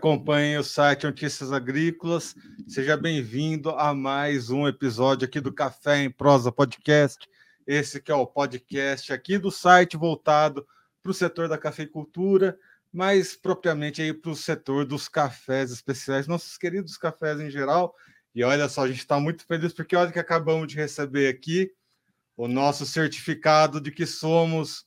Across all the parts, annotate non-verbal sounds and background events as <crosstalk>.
acompanhe o site Notícias Agrícolas. Seja bem-vindo a mais um episódio aqui do Café em Prosa Podcast. Esse que é o podcast aqui do site voltado para o setor da cafeicultura, mais propriamente aí para o setor dos cafés especiais, nossos queridos cafés em geral. E olha só, a gente está muito feliz porque olha que acabamos de receber aqui o nosso certificado de que somos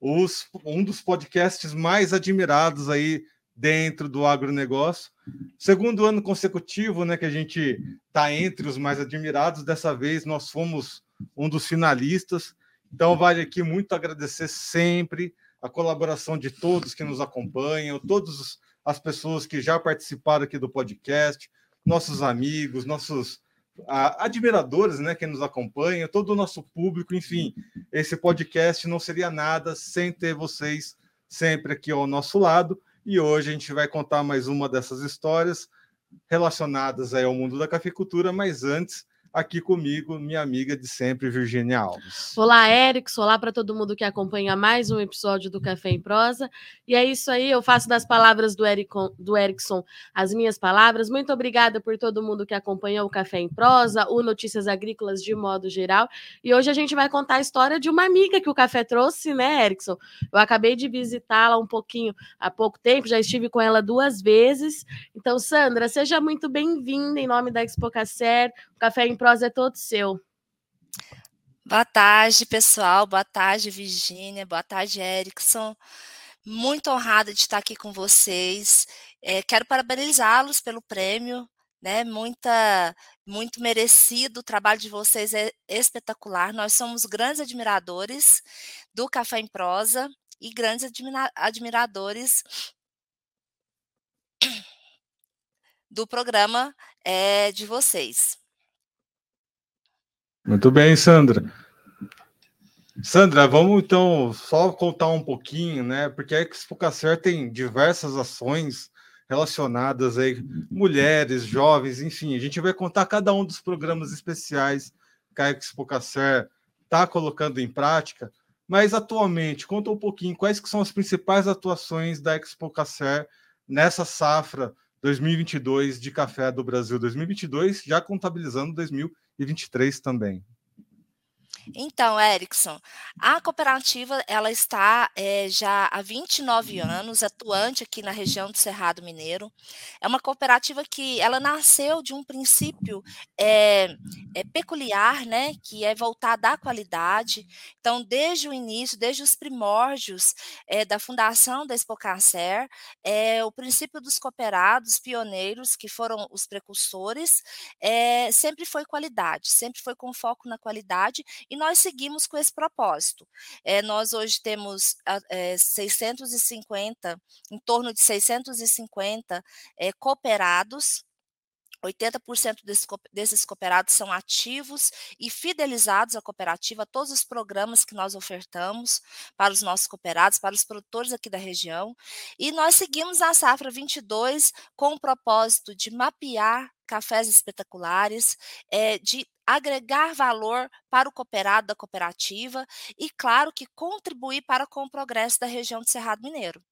os, um dos podcasts mais admirados aí dentro do agronegócio. Segundo ano consecutivo, né, que a gente está entre os mais admirados. Dessa vez nós fomos um dos finalistas. Então vale aqui muito agradecer sempre a colaboração de todos que nos acompanham, todas as pessoas que já participaram aqui do podcast, nossos amigos, nossos admiradores, né, que nos acompanham, todo o nosso público, enfim, esse podcast não seria nada sem ter vocês sempre aqui ao nosso lado. E hoje a gente vai contar mais uma dessas histórias relacionadas ao mundo da cafeicultura, mas antes aqui comigo, minha amiga de sempre, Virginia Alves. Olá, Erickson. Olá para todo mundo que acompanha mais um episódio do Café em Prosa. E é isso aí, eu faço das palavras do, Ericon, do Erickson as minhas palavras. Muito obrigada por todo mundo que acompanhou o Café em Prosa, o Notícias Agrícolas de modo geral. E hoje a gente vai contar a história de uma amiga que o café trouxe, né, Erickson? Eu acabei de visitá-la um pouquinho há pouco tempo, já estive com ela duas vezes. Então, Sandra, seja muito bem-vinda em nome da Expo Cacer. Café em prosa é todo seu. Boa tarde, pessoal. Boa tarde, Virgínia. Boa tarde, Erickson. Muito honrada de estar aqui com vocês. É, quero parabenizá-los pelo prêmio, né? Muita, muito merecido. O trabalho de vocês é espetacular. Nós somos grandes admiradores do Café em Prosa e grandes admira admiradores do programa é, de vocês. Muito bem, Sandra. Sandra, vamos então só contar um pouquinho, né? Porque a Expo Cacer tem diversas ações relacionadas aí, mulheres, jovens, enfim, a gente vai contar cada um dos programas especiais que a Expo Cacer está colocando em prática, mas atualmente, conta um pouquinho quais que são as principais atuações da Expo Cacer nessa safra 2022 de café do Brasil 2022, já contabilizando 2023 2023 também. Então, Erickson, a cooperativa ela está é, já há 29 anos atuante aqui na região do Cerrado Mineiro. É uma cooperativa que ela nasceu de um princípio é, é peculiar, né, que é voltada à qualidade. Então, desde o início, desde os primórdios da fundação da Expocacer, o princípio dos cooperados pioneiros, que foram os precursores, sempre foi qualidade, sempre foi com foco na qualidade e nós seguimos com esse propósito. É, nós hoje temos é, 650, em torno de 650 é, cooperados 80% desses cooperados são ativos e fidelizados à cooperativa, todos os programas que nós ofertamos para os nossos cooperados, para os produtores aqui da região. E nós seguimos a safra 22 com o propósito de mapear cafés espetaculares, é, de agregar valor para o cooperado da cooperativa e, claro, que contribuir para com o progresso da região do Cerrado Mineiro.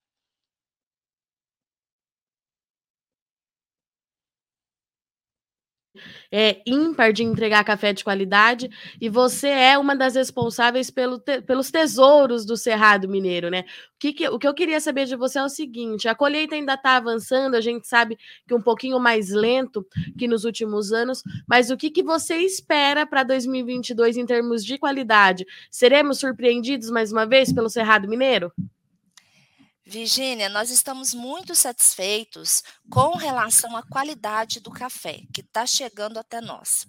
É, ímpar de entregar café de qualidade e você é uma das responsáveis pelo te, pelos tesouros do Cerrado Mineiro, né? O que, que, o que eu queria saber de você é o seguinte: a colheita ainda está avançando, a gente sabe que um pouquinho mais lento que nos últimos anos, mas o que, que você espera para 2022 em termos de qualidade? Seremos surpreendidos mais uma vez pelo Cerrado Mineiro? Virgínia, nós estamos muito satisfeitos com relação à qualidade do café que está chegando até nós.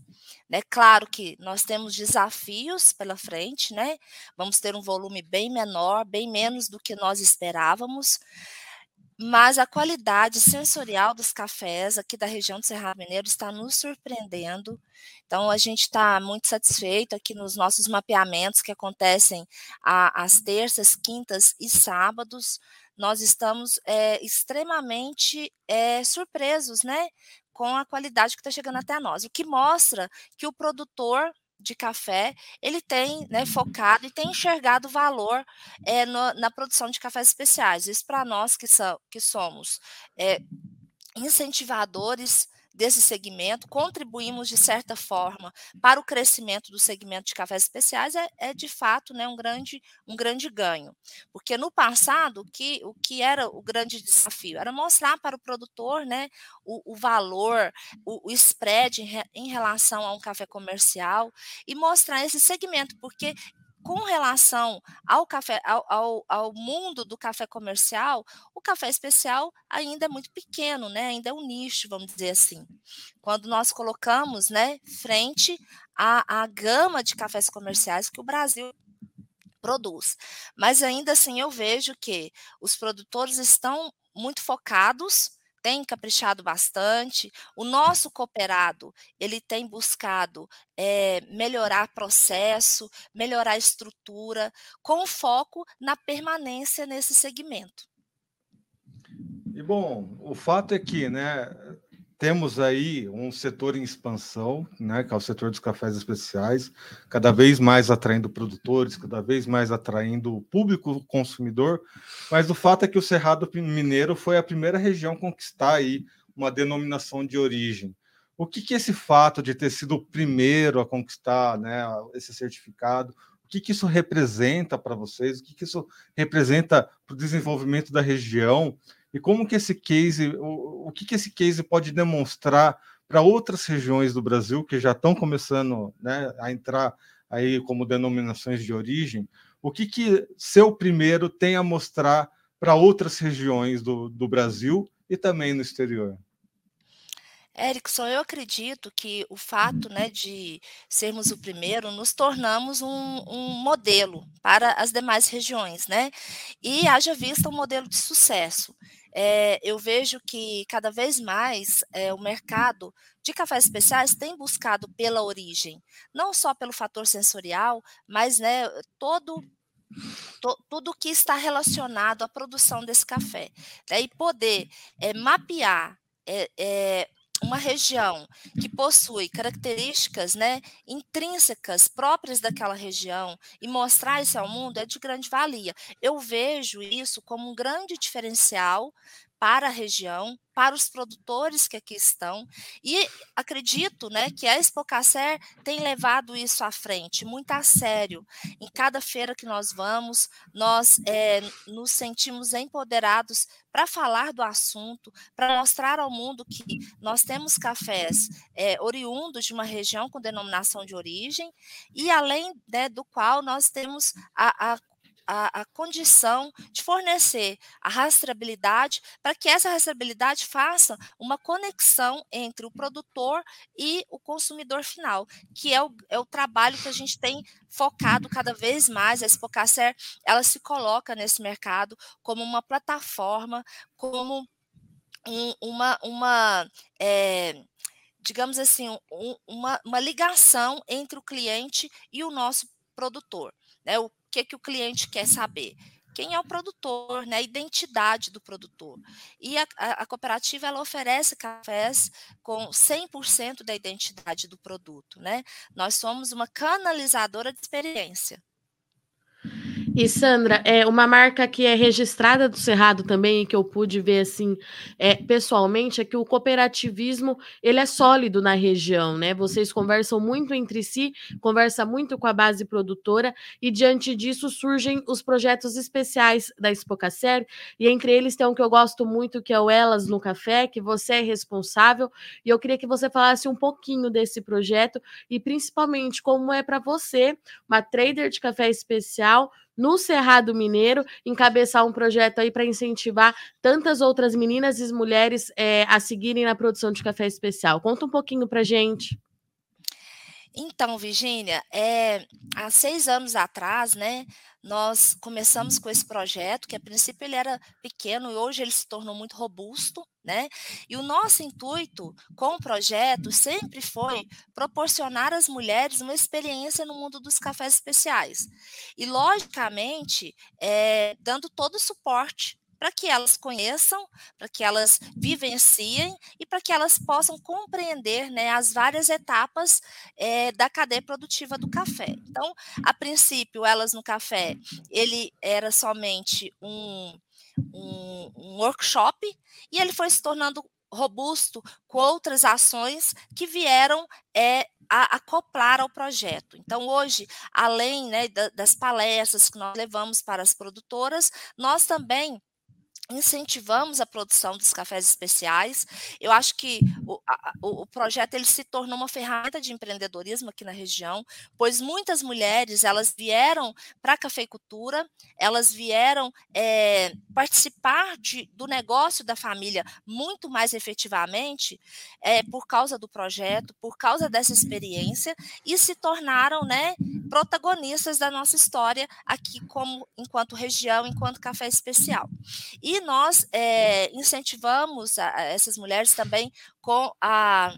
É claro que nós temos desafios pela frente, né? Vamos ter um volume bem menor, bem menos do que nós esperávamos, mas a qualidade sensorial dos cafés aqui da região do Cerrado Mineiro está nos surpreendendo. Então, a gente está muito satisfeito aqui nos nossos mapeamentos que acontecem às terças, quintas e sábados nós estamos é, extremamente é, surpresos, né, com a qualidade que está chegando até nós, o que mostra que o produtor de café ele tem né, focado e tem enxergado valor é, no, na produção de cafés especiais. Isso para nós que, so, que somos incentivadores desse segmento, contribuímos de certa forma para o crescimento do segmento de cafés especiais, é, é de fato né, um, grande, um grande ganho. Porque no passado, o que, o que era o grande desafio? Era mostrar para o produtor né, o, o valor, o, o spread em, re, em relação a um café comercial e mostrar esse segmento, porque com relação ao café, ao, ao, ao, mundo do café comercial, o café especial ainda é muito pequeno, né? Ainda é um nicho, vamos dizer assim. Quando nós colocamos, né, frente à, à gama de cafés comerciais que o Brasil produz. Mas ainda assim eu vejo que os produtores estão muito focados tem caprichado bastante. O nosso cooperado, ele tem buscado é, melhorar processo, melhorar estrutura, com foco na permanência nesse segmento. E bom, o fato é que, né, temos aí um setor em expansão, né, que é o setor dos cafés especiais, cada vez mais atraindo produtores, cada vez mais atraindo o público consumidor, mas o fato é que o Cerrado Mineiro foi a primeira região a conquistar aí uma denominação de origem. O que, que esse fato de ter sido o primeiro a conquistar né, esse certificado, o que, que isso representa para vocês, o que, que isso representa para o desenvolvimento da região e como que esse case, o, o que, que esse case pode demonstrar para outras regiões do Brasil que já estão começando né, a entrar aí como denominações de origem, o que, que seu primeiro tem a mostrar para outras regiões do, do Brasil e também no exterior? Erickson, eu acredito que o fato né, de sermos o primeiro, nos tornamos um, um, modelo para as demais regiões, né? E haja vista um modelo de sucesso é, eu vejo que cada vez mais é, o mercado de cafés especiais tem buscado pela origem, não só pelo fator sensorial, mas né, todo to, tudo que está relacionado à produção desse café. Né, e poder é, mapear é, uma região que possui características né, intrínsecas próprias daquela região e mostrar isso ao mundo é de grande valia. Eu vejo isso como um grande diferencial para a região, para os produtores que aqui estão, e acredito né, que a Expocacer tem levado isso à frente, muito a sério. Em cada feira que nós vamos, nós é, nos sentimos empoderados para falar do assunto, para mostrar ao mundo que nós temos cafés é, oriundos de uma região com denominação de origem, e além né, do qual nós temos a, a a, a, condição de fornecer a rastreabilidade para que essa rastreabilidade faça uma conexão entre o produtor e o consumidor final, que é o, é o trabalho que a gente tem focado cada vez mais. A Expocacer, ela se coloca nesse mercado como uma plataforma, como um, uma, uma é, digamos assim, um, uma, uma ligação entre o cliente e o nosso produtor. Né? O que, que o cliente quer saber? Quem é o produtor, né? a identidade do produtor. E a, a, a cooperativa ela oferece cafés com 100% da identidade do produto. Né? Nós somos uma canalizadora de experiência. E Sandra, é uma marca que é registrada do Cerrado também, que eu pude ver assim, é, pessoalmente, é que o cooperativismo ele é sólido na região, né? Vocês conversam muito entre si, conversa muito com a base produtora, e diante disso surgem os projetos especiais da Expocacer, e entre eles tem um que eu gosto muito, que é o Elas no Café, que você é responsável, e eu queria que você falasse um pouquinho desse projeto, e principalmente como é para você, uma trader de café especial, no Cerrado Mineiro, encabeçar um projeto aí para incentivar tantas outras meninas e mulheres é, a seguirem na produção de café especial. Conta um pouquinho para gente. Então, Virgínia, é, há seis anos atrás, né, nós começamos com esse projeto, que a princípio ele era pequeno e hoje ele se tornou muito robusto, né? E o nosso intuito com o projeto sempre foi proporcionar às mulheres uma experiência no mundo dos cafés especiais. E, logicamente, é, dando todo o suporte para que elas conheçam, para que elas vivenciem e para que elas possam compreender né, as várias etapas é, da cadeia produtiva do café. Então, a princípio, elas no café, ele era somente um, um, um workshop e ele foi se tornando robusto com outras ações que vieram é, a acoplar ao projeto. Então, hoje, além né, das palestras que nós levamos para as produtoras, nós também incentivamos a produção dos cafés especiais. Eu acho que o, a, o, projeto ele se tornou uma ferramenta de empreendedorismo aqui na região, pois muitas mulheres elas vieram para a cafeicultura, elas vieram é, participar de, do negócio da família muito mais efetivamente é, por causa do projeto, por causa dessa experiência e se tornaram, né, protagonistas da nossa história aqui como enquanto região, enquanto café especial. E nós é, incentivamos a, a essas mulheres também com a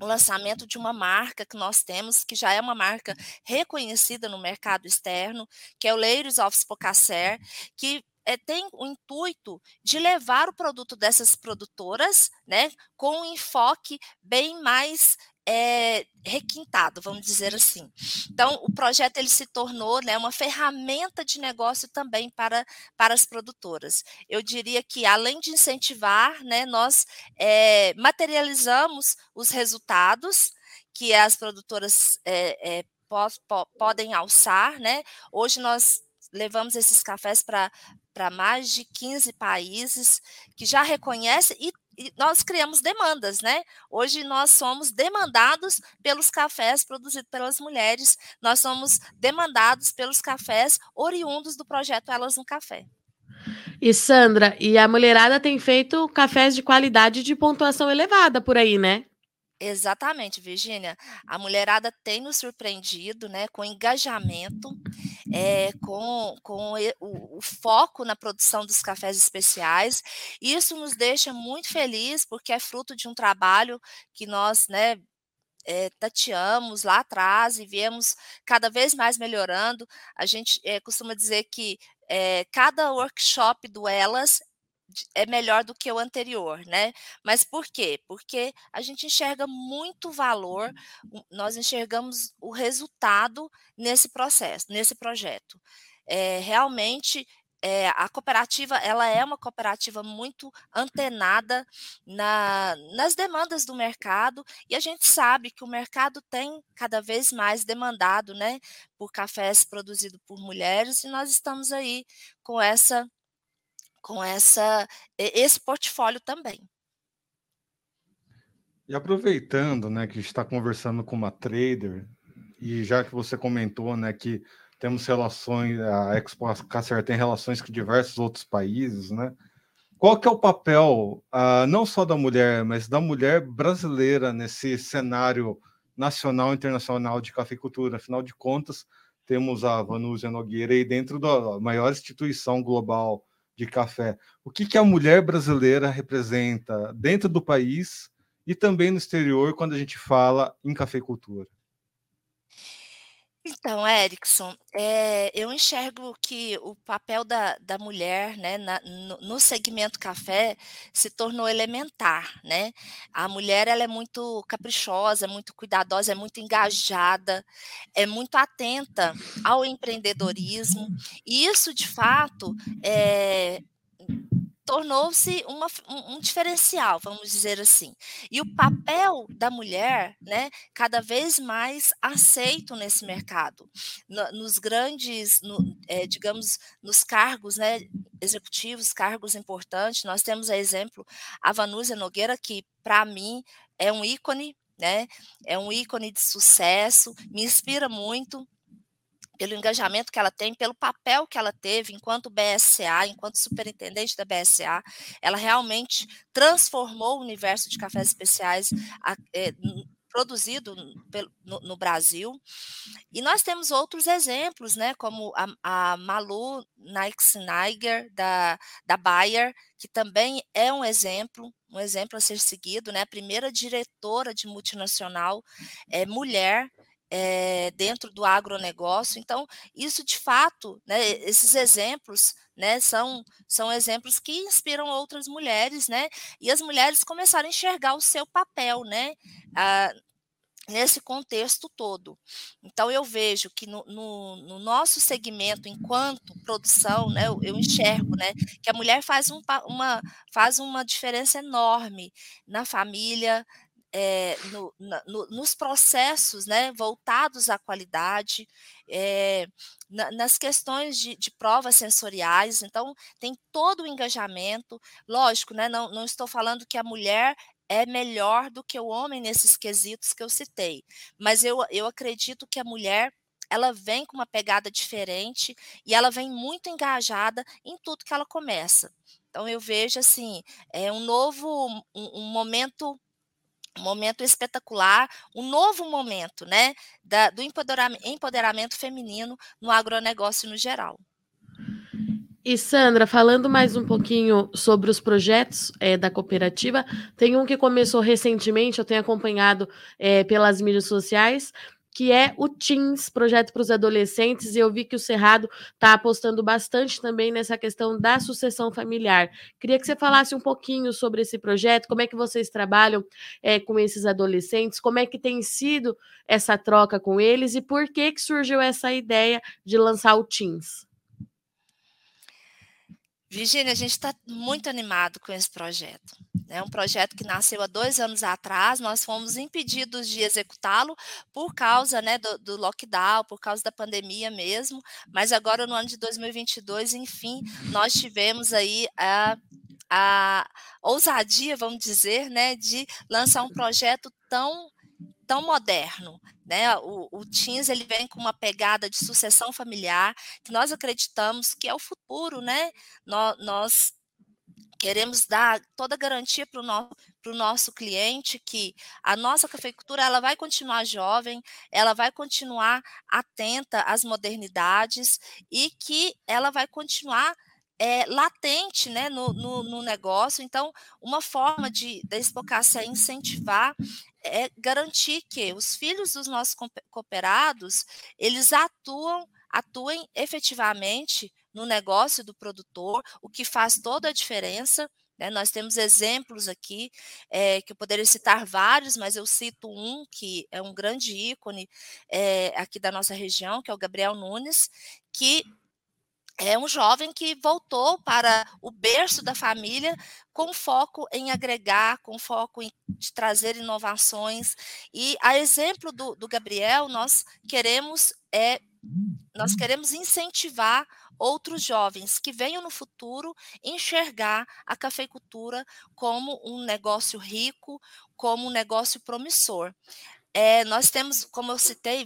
o lançamento de uma marca que nós temos, que já é uma marca reconhecida no mercado externo, que é o Ladies of Spocacer, que é, tem o intuito de levar o produto dessas produtoras, né, com um enfoque bem mais é, requintado, vamos dizer assim. Então, o projeto ele se tornou né, uma ferramenta de negócio também para, para as produtoras. Eu diria que, além de incentivar, né, nós é, materializamos os resultados que as produtoras é, po, po, podem alçar. Né? Hoje nós levamos esses cafés para para mais de 15 países que já reconhecem e e nós criamos demandas, né? Hoje nós somos demandados pelos cafés produzidos pelas mulheres, nós somos demandados pelos cafés oriundos do projeto Elas no Café. E Sandra, e a mulherada tem feito cafés de qualidade de pontuação elevada por aí, né? Exatamente, Virgínia. A mulherada tem nos surpreendido né, com engajamento, é, com, com o, o, foco na produção dos cafés especiais. Isso nos deixa muito feliz, porque é fruto de um trabalho que nós né, é, tateamos lá atrás e viemos cada vez mais melhorando. A gente é, costuma dizer que é, cada workshop do Elas é melhor do que o anterior, né? Mas por quê? Porque a gente enxerga muito valor, nós enxergamos o resultado nesse processo, nesse projeto. É, realmente é, a cooperativa ela é uma cooperativa muito antenada na, nas demandas do mercado e a gente sabe que o mercado tem cada vez mais demandado né, por cafés produzidos por mulheres e nós estamos aí com essa com essa esse portfólio também. E aproveitando, né, que está conversando com uma trader e já que você comentou, né, que temos relações, a Expo Cacer tem relações com diversos outros países, né? Qual que é o papel, uh, não só da mulher, mas da mulher brasileira nesse cenário nacional e internacional de cafeicultura? Afinal de contas, temos a Vanúzia Nogueira aí dentro da maior instituição global de café. O que, que a mulher brasileira representa dentro do país e também no exterior quando a gente fala em cafeicultura? Então, Erickson, é, eu enxergo que o papel da, da mulher né, na, no, no, segmento café se tornou elementar. Né? A mulher ela é muito caprichosa, muito cuidadosa, é muito engajada, é muito atenta ao empreendedorismo, e isso, de fato, é, tornou-se um, um, diferencial, vamos dizer assim. E o papel da mulher, né, cada vez mais aceito nesse mercado, no, nos grandes, no, é, digamos, nos cargos, né, executivos, cargos importantes. Nós temos, a exemplo, a Vanúzia Nogueira, que para mim é um ícone, né, é um ícone de sucesso, me inspira muito pelo engajamento que ela tem, pelo papel que ela teve enquanto BSA, enquanto superintendente da BSA, ela realmente transformou o universo de cafés especiais é, produzido no, no, Brasil. E nós temos outros exemplos, né, como a, a Malu Neixinger, da, da Bayer, que também é um exemplo, um exemplo a ser seguido, né, a primeira diretora de multinacional é, mulher é, dentro do agronegócio. Então, isso de fato, né, esses exemplos né, são, são exemplos que inspiram outras mulheres, né? E as mulheres começaram a enxergar o seu papel, né? Ah, nesse contexto todo. Então, eu vejo que no, no, no nosso segmento, enquanto produção, né, eu, eu, enxergo né, que a mulher faz, um, uma, faz uma diferença enorme na família, é, no, na, no, nos processos né, voltados à qualidade, é, na, nas questões de, de, provas sensoriais, então tem todo o engajamento. Lógico, né, não, não estou falando que a mulher é melhor do que o homem nesses quesitos que eu citei. Mas eu, eu acredito que a mulher ela vem com uma pegada diferente e ela vem muito engajada em tudo que ela começa. Então eu vejo assim, é um novo um, um momento um momento espetacular, um novo momento, né, da, do empoderamento, empoderamento feminino no agronegócio no geral. E Sandra, falando mais um pouquinho sobre os projetos é, da cooperativa, tem um que começou recentemente, eu tenho acompanhado é, pelas mídias sociais, que é o Teens, projeto para os adolescentes, e eu vi que o Cerrado está apostando bastante também nessa questão da sucessão familiar. Queria que você falasse um pouquinho sobre esse projeto, como é que vocês trabalham é, com esses adolescentes, como é que tem sido essa troca com eles e por que, que surgiu essa ideia de lançar o Teens. Virginia, a gente está muito animado com esse projeto. É um projeto que nasceu há dois anos atrás, nós fomos impedidos de executá-lo por causa né, do, do, lockdown, por causa da pandemia mesmo, mas agora no ano de 2022, enfim, nós tivemos aí a, a ousadia, vamos dizer, né, de lançar um projeto tão tão moderno, né? O, o Teams ele vem com uma pegada de sucessão familiar que nós acreditamos que é o futuro, né? nós, nós queremos dar toda a garantia para o nosso, nosso cliente que a nossa cafeicultura ela vai continuar jovem, ela vai continuar atenta às modernidades e que ela vai continuar é, latente né, no, no, no, negócio. Então, uma forma de da Expocácia incentivar é garantir que os filhos dos nossos cooperados, eles atuam, atuem efetivamente no negócio do produtor, o que faz toda a diferença. Né? Nós temos exemplos aqui, é, que eu poderia citar vários, mas eu cito um que é um grande ícone é, aqui da nossa região, que é o Gabriel Nunes, que é um jovem que voltou para o berço da família com foco em agregar, com foco em trazer inovações. E a exemplo do, do Gabriel, nós queremos é nós queremos incentivar outros jovens que venham no futuro enxergar a cafeicultura como um negócio rico, como um negócio promissor. É, nós temos, como eu citei,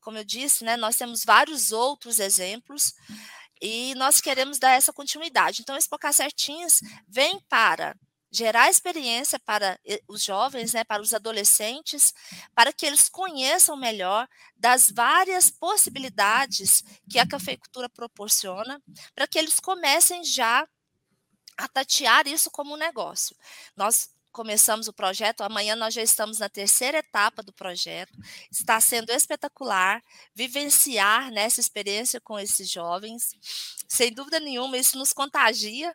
como eu disse, né, nós temos vários outros exemplos e nós queremos dar essa continuidade. Então, esse Pocar Certinhos vem para gerar experiência para os jovens, né, para os adolescentes, para que eles conheçam melhor das várias possibilidades que a cafeicultura proporciona, para que eles comecem já a tatear isso como um negócio. Nós começamos o projeto, amanhã nós já estamos na terceira etapa do projeto. Está sendo espetacular vivenciar nessa né, experiência com esses jovens. Sem dúvida nenhuma, isso nos contagia,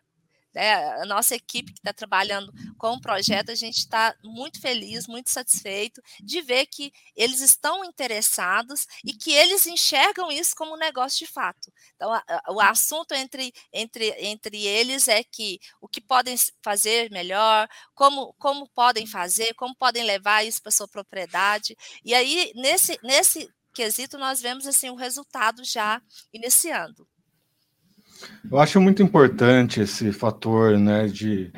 né, a nossa equipe que está trabalhando com o projeto, a gente está muito feliz, muito satisfeito de ver que eles estão interessados e que eles enxergam isso como um negócio de fato. Então, a, a, o assunto entre, entre, entre eles é que o que podem fazer melhor, como, como podem fazer, como podem levar isso para sua propriedade. E aí, nesse, nesse quesito, nós vemos assim o resultado já iniciando. Eu acho muito importante esse fator, né, de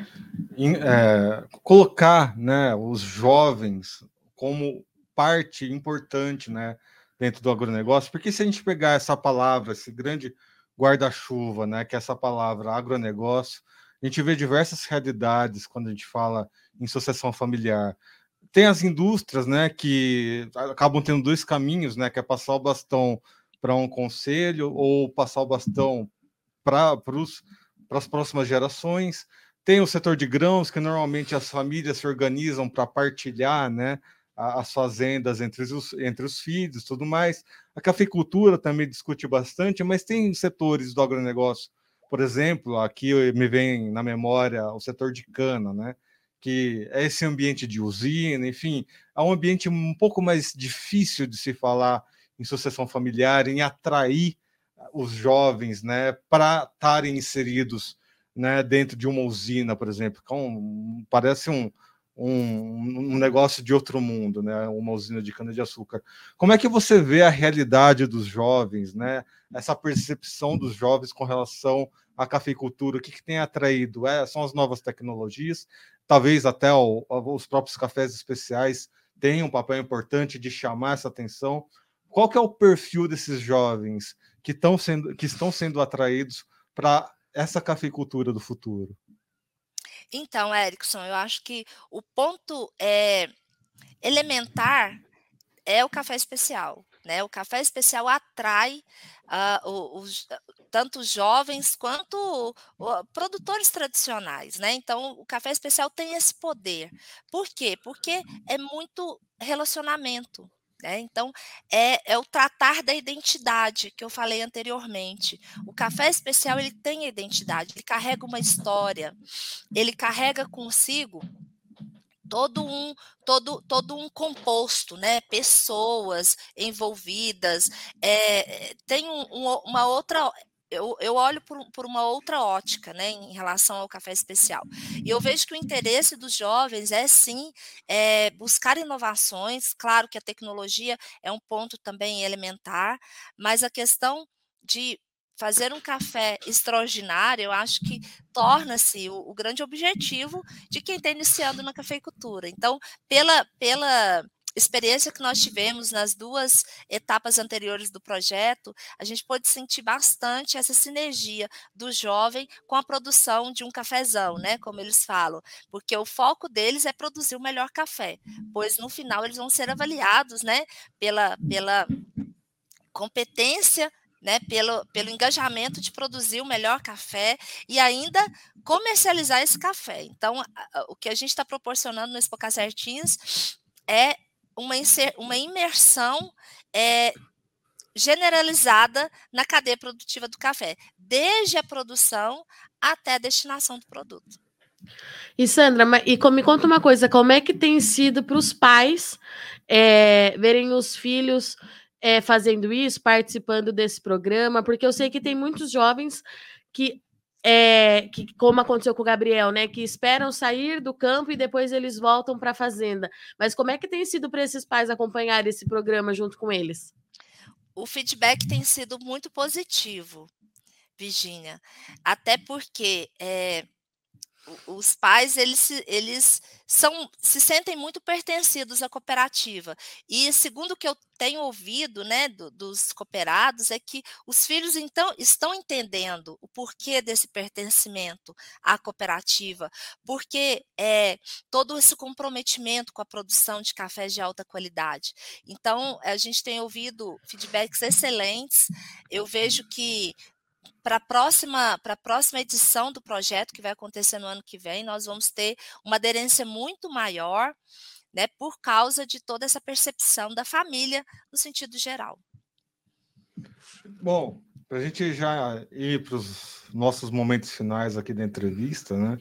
é, colocar, né, os jovens como parte importante, né, dentro do agronegócio, porque se a gente pegar essa palavra, esse grande guarda-chuva, né, que é essa palavra agronegócio, a gente vê diversas realidades quando a gente fala em sucessão familiar. Tem as indústrias, né, que acabam tendo dois caminhos, né, que é passar o bastão para um conselho ou passar o bastão para as próximas gerações. Tem o setor de grãos, que normalmente as famílias se organizam para partilhar né, as fazendas entre os, entre os filhos tudo mais. A cafeicultura também discute bastante, mas tem setores do agronegócio, por exemplo, aqui me vem na memória o setor de cana, né? que é esse ambiente de usina, enfim, é um ambiente um pouco mais difícil de se falar em sucessão familiar, em atrair os jovens, né, para estarem inseridos, né, dentro de uma usina, por exemplo. Então, parece um, um, um, negócio de outro mundo, né? Uma usina de cana-de-açúcar. Como é que você vê a realidade dos jovens, né? Essa percepção dos jovens com relação à cafeicultura, o que, que tem atraído? É, são as novas tecnologias, talvez até o, os próprios cafés especiais tenham um papel importante de chamar essa atenção. Qual que é o perfil desses jovens que, estão sendo, que estão sendo atraídos para essa cafeicultura do futuro? Então, Erickson, eu acho que o ponto é, elementar é o café especial. Né? O café especial atrai uh, os, tanto jovens quanto uh, produtores tradicionais. Né? Então, o café especial tem esse poder. Por quê? Porque é muito relacionamento. Né? Então, é, é, o tratar da identidade que eu falei anteriormente. O café especial ele tem a identidade, ele carrega uma história, ele carrega consigo todo um todo todo um composto, né? Pessoas envolvidas, é, tem um, um, uma outra eu, eu, olho por, por, uma outra ótica, né, em relação ao café especial. E eu vejo que o interesse dos jovens é sim é, buscar inovações. Claro que a tecnologia é um ponto também elementar, mas a questão de fazer um café extraordinário, eu acho que torna-se o, o, grande objetivo de quem está iniciando na cafeicultura. Então, pela, pela experiência que nós tivemos nas duas etapas anteriores do projeto, a gente pôde sentir bastante essa sinergia do jovem com a produção de um cafezão, né, como eles falam, porque o foco deles é produzir o melhor café, pois no final eles vão ser avaliados, né, pela, pela competência né, pelo, pelo engajamento de produzir o melhor café e ainda comercializar esse café. Então, o que a gente está proporcionando no Expocar Certinhos é uma, uma imersão é, generalizada na cadeia produtiva do café, desde a produção até a destinação do produto. E Sandra, e me conta uma coisa, como é que tem sido para os pais é, verem os filhos é, fazendo isso, participando desse programa, porque eu sei que tem muitos jovens que, é, que como aconteceu com o Gabriel, né, que esperam sair do campo e depois eles voltam para a fazenda. Mas como é que tem sido para esses pais acompanhar esse programa junto com eles? O feedback tem sido muito positivo, Virginia, até porque é, os pais eles, eles são se sentem muito pertencidos à cooperativa. E segundo o que eu tenho ouvido né do, dos cooperados é que os filhos então estão entendendo o porquê desse pertencimento à cooperativa porque é todo esse comprometimento com a produção de cafés de alta qualidade. Então a gente tem ouvido feedbacks excelentes. Eu vejo que para a próxima, próxima edição do projeto, que vai acontecer no ano que vem, nós vamos ter uma aderência muito maior, né, por causa de toda essa percepção da família no sentido geral. Bom, para a gente já ir para os nossos momentos finais aqui da entrevista, né?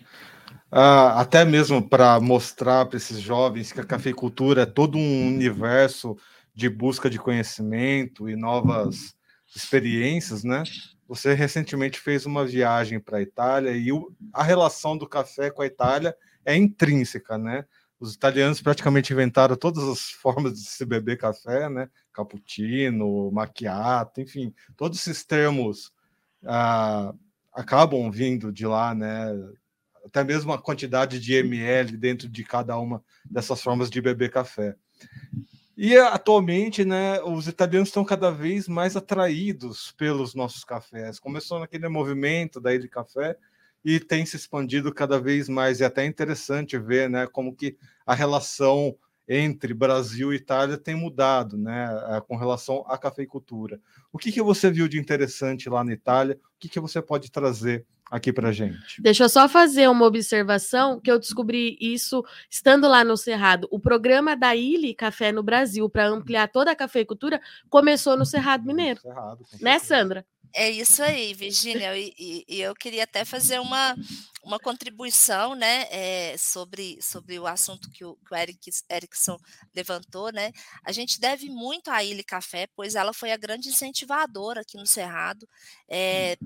Até mesmo para mostrar para esses jovens que a cafeicultura é todo um universo de busca de conhecimento e novas experiências, né? Você recentemente fez uma viagem para a Itália e o, a relação do café com a Itália é intrínseca, né? Os italianos praticamente inventaram todas as <laughs> formas de se beber café, né? Cappuccino, macchiato, enfim, todos esses termos ah, acabam vindo de lá, né? Até mesmo a quantidade de ml dentro de cada uma dessas formas de beber café. E atualmente, né, os italianos estão cada vez mais atraídos pelos nossos cafés. Começou naquele movimento da Ilha de Café e tem se expandido cada vez mais. É até interessante ver, né, como que a relação entre Brasil e Itália tem mudado, né, eh, com relação à cafeicultura. O que, que você viu de interessante lá na Itália? O que, que você pode trazer aqui para gente. Deixa eu só fazer uma observação que eu descobri isso estando lá no Cerrado. O programa da Ilha Café no Brasil para ampliar toda a cafeicultura começou no Cerrado Mineiro. Cerrado, né, Sandra? É isso aí, Virginia. E, e, e, eu queria até fazer uma, uma contribuição, né, é, sobre, sobre o assunto que o, que o Eric, Erickson levantou, né, a gente deve muito à Ilha Café, pois ela foi a grande incentivadora aqui no Cerrado, é,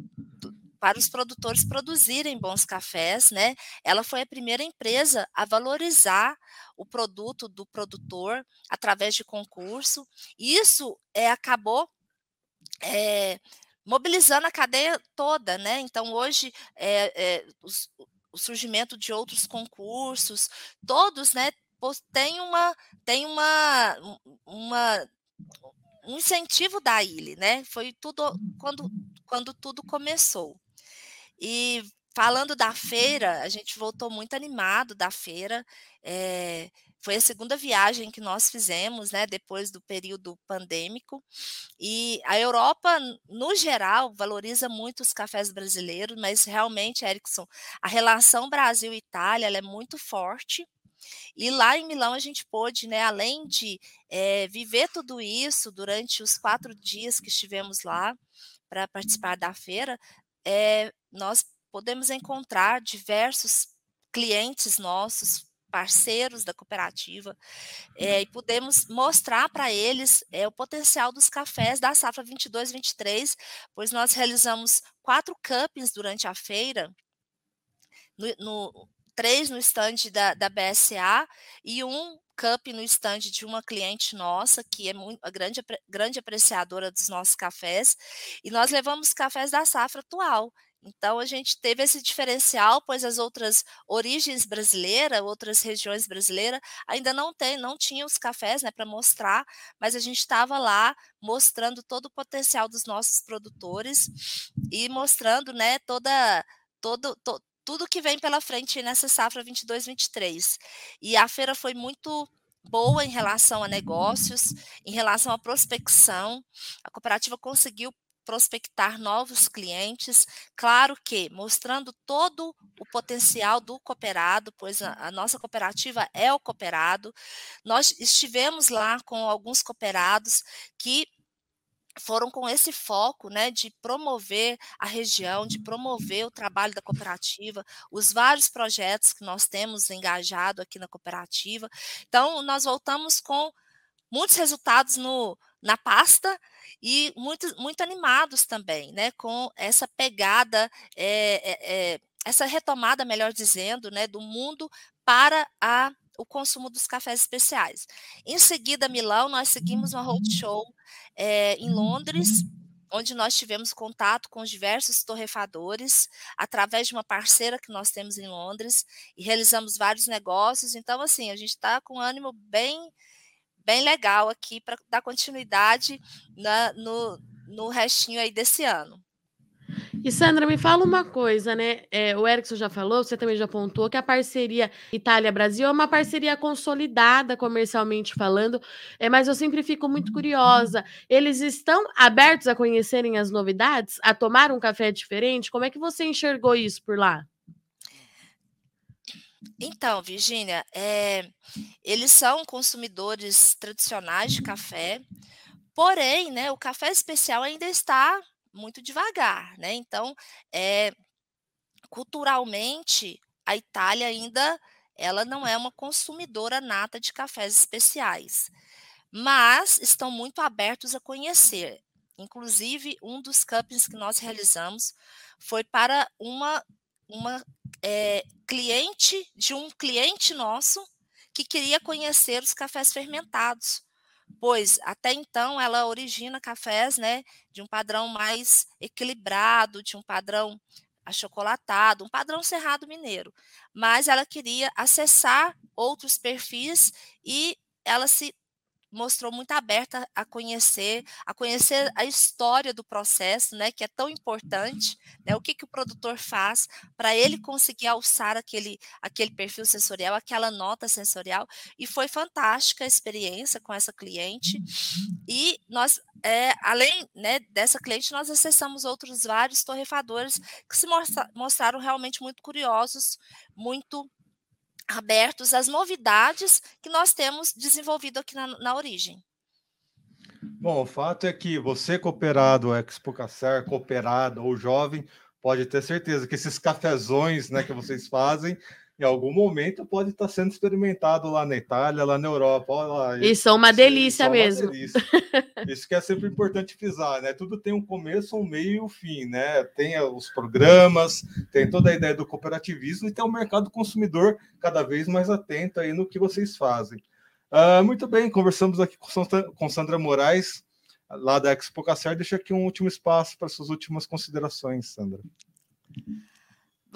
para os produtores produzirem bons cafés, né? Ela foi a primeira empresa a valorizar o produto do produtor através de concurso. Isso é, acabou é, mobilizando a cadeia toda, né? Então, hoje, é, é, os, o surgimento de outros concursos, todos, né, tem uma, tem uma, uma um incentivo da ILE, né? Foi tudo quando, quando tudo começou. E falando da feira, a gente voltou muito animado da feira. É, foi a segunda viagem que nós fizemos, né, depois do período pandêmico. E a Europa, no geral, valoriza muito os cafés brasileiros, mas realmente, Erickson, a relação Brasil-Itália é muito forte. E lá em Milão a gente pôde, né, além de é, viver tudo isso durante os quatro dias que estivemos lá para participar da feira, é, nós podemos encontrar diversos clientes nossos, parceiros da cooperativa, é, e podemos mostrar para eles é, o potencial dos cafés da safra 22-23, pois nós realizamos quatro campings durante a feira, no, no, três no estande da, da BSA e um cup no estande de uma cliente nossa, que é muito, a grande, grande apreciadora dos nossos cafés, e nós levamos cafés da safra atual. Então, a gente teve esse diferencial, pois as outras origens brasileiras, outras regiões brasileiras, ainda não tem, não tinham os cafés né, para mostrar, mas a gente estava lá mostrando todo o potencial dos nossos produtores e mostrando né, toda, todo, to, tudo que vem pela frente nessa safra 22-23. E a feira foi muito boa em relação a negócios, em relação à prospecção. A cooperativa conseguiu prospectar novos clientes, claro que mostrando todo o potencial do cooperado, pois a, a, nossa cooperativa é o cooperado. Nós estivemos lá com alguns cooperados que foram com esse foco né, de promover a região, de promover o trabalho da cooperativa, os vários projetos que nós temos engajado aqui na cooperativa. Então, nós voltamos com muitos resultados no, na pasta e muito, muito animados também, né, com essa pegada, é, é, essa retomada, melhor dizendo, né, do mundo para a, o consumo dos cafés especiais. Em seguida, Milão, nós seguimos uma roadshow é, em Londres, onde nós tivemos contato com diversos torrefadores através de uma parceira que nós temos em Londres e realizamos vários negócios. Então, assim, a gente está com ânimo bem bem legal aqui para dar continuidade na, no, no restinho aí desse ano. E Sandra, me fala uma coisa, né? É, o Erickson já falou, você também já apontou que a parceria Itália-Brasil é uma parceria consolidada comercialmente falando, é, mas eu sempre fico muito curiosa. Eles estão abertos a conhecerem as novidades, a tomar um café diferente? Como é que você enxergou isso por lá? Então, Virgínia, é, eles são consumidores tradicionais de café, porém, né, o café especial ainda está muito devagar, né? Então, é, culturalmente, a Itália ainda ela não é uma consumidora nata de cafés especiais, mas estão muito abertos a conhecer. Inclusive, um dos campings que nós realizamos foi para uma uma é, cliente de um cliente nosso que queria conhecer os cafés fermentados, pois até então ela origina cafés né, de um padrão mais equilibrado, de um padrão achocolatado, um padrão cerrado mineiro. Mas ela queria acessar outros perfis e ela se mostrou muito aberta a conhecer, a conhecer a história do processo, né, que é tão importante, né, o que, que o produtor faz para ele conseguir alçar aquele, aquele perfil sensorial, aquela nota sensorial, e foi fantástica a experiência com essa cliente, e nós, é, além né, dessa cliente, nós acessamos outros vários torrefadores que se mostra, mostraram realmente muito curiosos, muito abertos às novidades que nós temos desenvolvido aqui na, na origem. Bom, o fato é que você, cooperado, Expo Caçar, cooperado ou jovem, pode ter certeza que esses cafezões né, que vocês fazem em algum momento pode estar sendo experimentado lá na Itália, lá na Europa. Lá, e são uma delícia mesmo. Uma delícia. <laughs> Isso que é sempre importante frisar, né? Tudo tem um começo, um meio e um fim, né? Tem os programas, tem toda a ideia do cooperativismo e tem o mercado consumidor cada vez mais atento aí no que vocês fazem. Uh, muito bem, conversamos aqui com Sandra Moraes, lá da Expo Cacer. Deixa aqui um último espaço para suas últimas considerações, Sandra.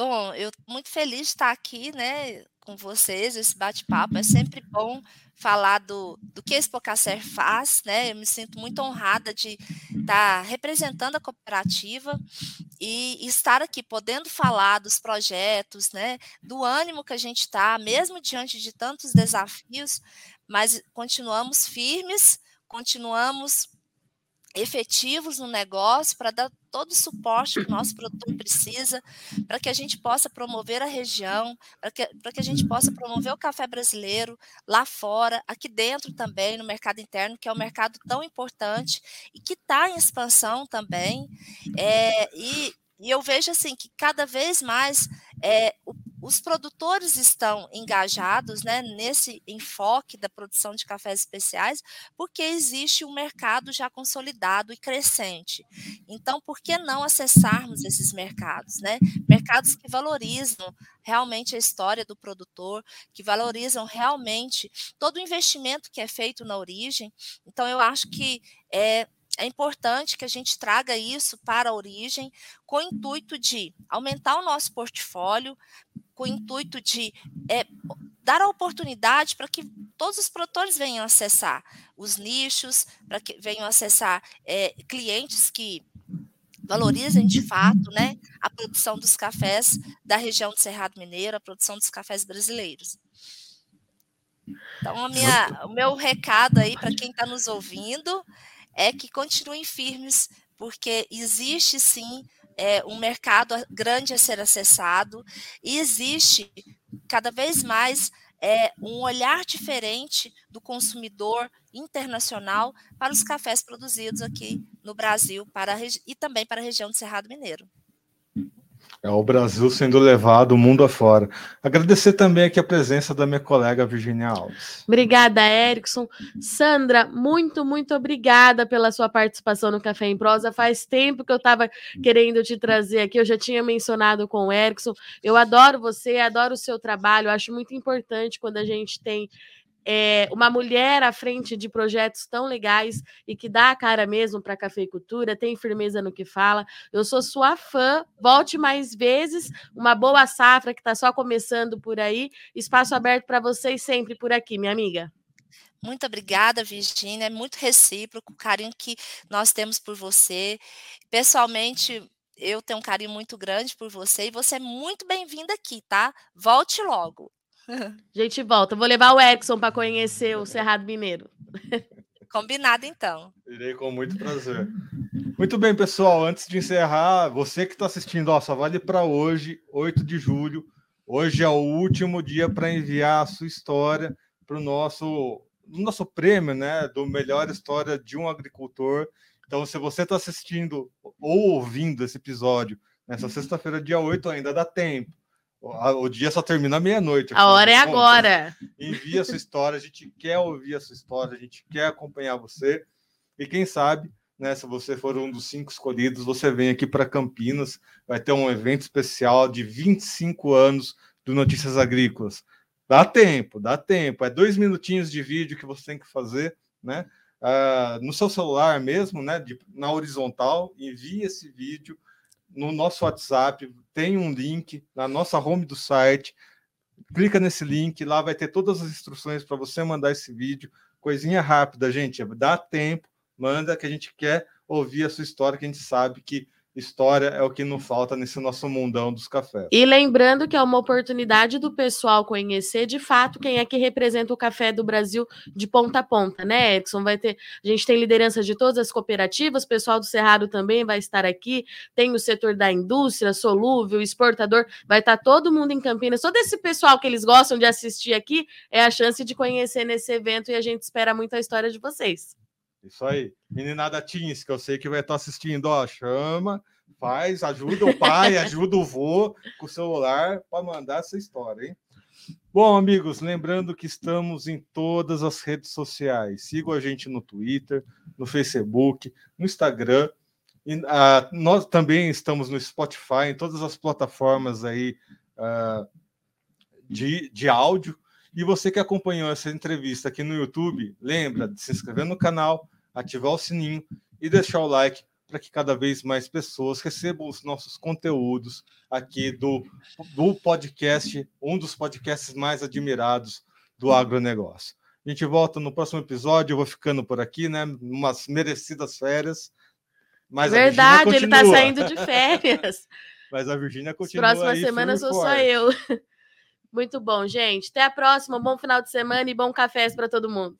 Bom, eu estou muito feliz de estar aqui, né, com vocês, esse bate-papo. É sempre bom falar do, do que a Expocacer faz, né? Eu me sinto muito honrada de estar representando a cooperativa e, e estar aqui podendo falar dos projetos, né? Do ânimo que a gente está, mesmo diante de tantos desafios, mas continuamos firmes, continuamos efetivos no negócio para dar todo o suporte que o nosso produtor precisa, para que a gente possa promover a região, para que, que a gente possa promover o café brasileiro lá fora, aqui dentro também, no mercado interno, que é um mercado tão importante e que está em expansão também. É, e, e eu vejo assim que cada vez mais é, o os produtores estão engajados né, nesse enfoque da produção de cafés especiais, porque existe um mercado já consolidado e crescente. Então, por que não acessarmos esses mercados? Né? Mercados que valorizam realmente a história do produtor, que valorizam realmente todo o investimento que é feito na origem. Então, eu acho que é, é importante que a gente traga isso para a origem, com o intuito de aumentar o nosso portfólio, com o intuito de é, dar a oportunidade para que todos os produtores venham acessar os nichos, para que venham acessar é, clientes que valorizem de fato né, a produção dos cafés da região do Cerrado Mineiro, a produção dos cafés brasileiros. Então, minha, o meu recado aí para quem está nos ouvindo é que continuem firmes, porque existe sim é, um mercado grande a ser acessado e existe cada vez mais é, um olhar diferente do consumidor internacional para os cafés produzidos aqui no Brasil para e também para a região do Cerrado Mineiro. É o Brasil sendo levado o mundo afora. Agradecer também aqui a presença da minha colega Virginia Alves. Obrigada, Erickson. Sandra, muito, muito obrigada pela sua participação no Café em Prosa. Faz tempo que eu estava querendo te trazer aqui, eu já tinha mencionado com o Erickson. Eu adoro você, adoro o seu trabalho, acho muito importante quando a gente tem é, uma mulher à frente de projetos tão legais e que dá a cara mesmo para a cafeicultura, tem firmeza no que fala. Eu sou sua fã, volte mais vezes, uma boa safra que está só começando por aí. Espaço aberto para vocês sempre por aqui, minha amiga. Muito obrigada, Virginia. É muito recíproco o carinho que nós temos por você. Pessoalmente, eu tenho um carinho muito grande por você e você é muito bem-vinda aqui, tá? Volte logo. A <laughs> gente volta. Vou levar o Erickson para conhecer o Cerrado Mineiro. <laughs> Combinado, então. Irei com muito prazer. Muito bem, pessoal. Antes de encerrar, você que está assistindo, ó, só vale para hoje, 8 de julho. Hoje é o último dia para enviar a sua história para o nosso, nosso prêmio, né? Do melhor história de um agricultor. Então, se você está assistindo ou ouvindo esse episódio nessa sexta-feira, dia 8, ainda dá tempo. O dia só termina meia-noite. A hora é agora. Envia a sua história, a gente quer ouvir a sua história, a gente quer acompanhar você. E quem sabe, né, se você for um dos cinco escolhidos, você vem aqui para Campinas, vai ter um evento especial de 25 anos do Notícias Agrícolas. Dá tempo, dá tempo. É dois minutinhos de vídeo que você tem que fazer, né? Uh, no seu celular mesmo, né? De, na horizontal, envie esse vídeo no nosso WhatsApp, tem um link na nossa home do site. Clica nesse link, lá vai ter todas as instruções para você mandar esse vídeo. Coisinha rápida, gente, dá tempo, manda que a gente quer ouvir a sua história, que a gente sabe que História é o que não falta nesse nosso mundão dos cafés. E lembrando que é uma oportunidade do pessoal conhecer de fato quem é que representa o café do Brasil de ponta a ponta, né, Edson? Vai ter, a gente tem liderança de todas as cooperativas, pessoal do Cerrado também vai estar aqui, tem o setor da indústria, solúvel, exportador, vai estar todo mundo em Campinas. Todo esse pessoal que eles gostam de assistir aqui é a chance de conhecer nesse evento e a gente espera muito a história de vocês. Isso aí. Meninada Teens, que eu sei que vai estar assistindo, ó, chama, Faz, ajuda o pai, <laughs> ajuda o vô com o celular para mandar essa história, hein? Bom, amigos, lembrando que estamos em todas as redes sociais. Sigam a gente no Twitter, no Facebook, no Instagram. E, uh, nós também estamos no Spotify, em todas as plataformas aí uh, de, de áudio. E você que acompanhou essa entrevista aqui no YouTube, lembra de se inscrever no canal, ativar o sininho e deixar o like para que cada vez mais pessoas recebam os nossos conteúdos aqui do, do podcast, um dos podcasts mais admirados do agronegócio. A gente volta no próximo episódio. Eu vou ficando por aqui, né? Umas merecidas férias. Mas Verdade, ele está saindo de férias. <laughs> mas a Virgínia continua. As próximas semanas sou só eu. Muito bom, gente. Até a próxima. Bom final de semana e bom café para todo mundo.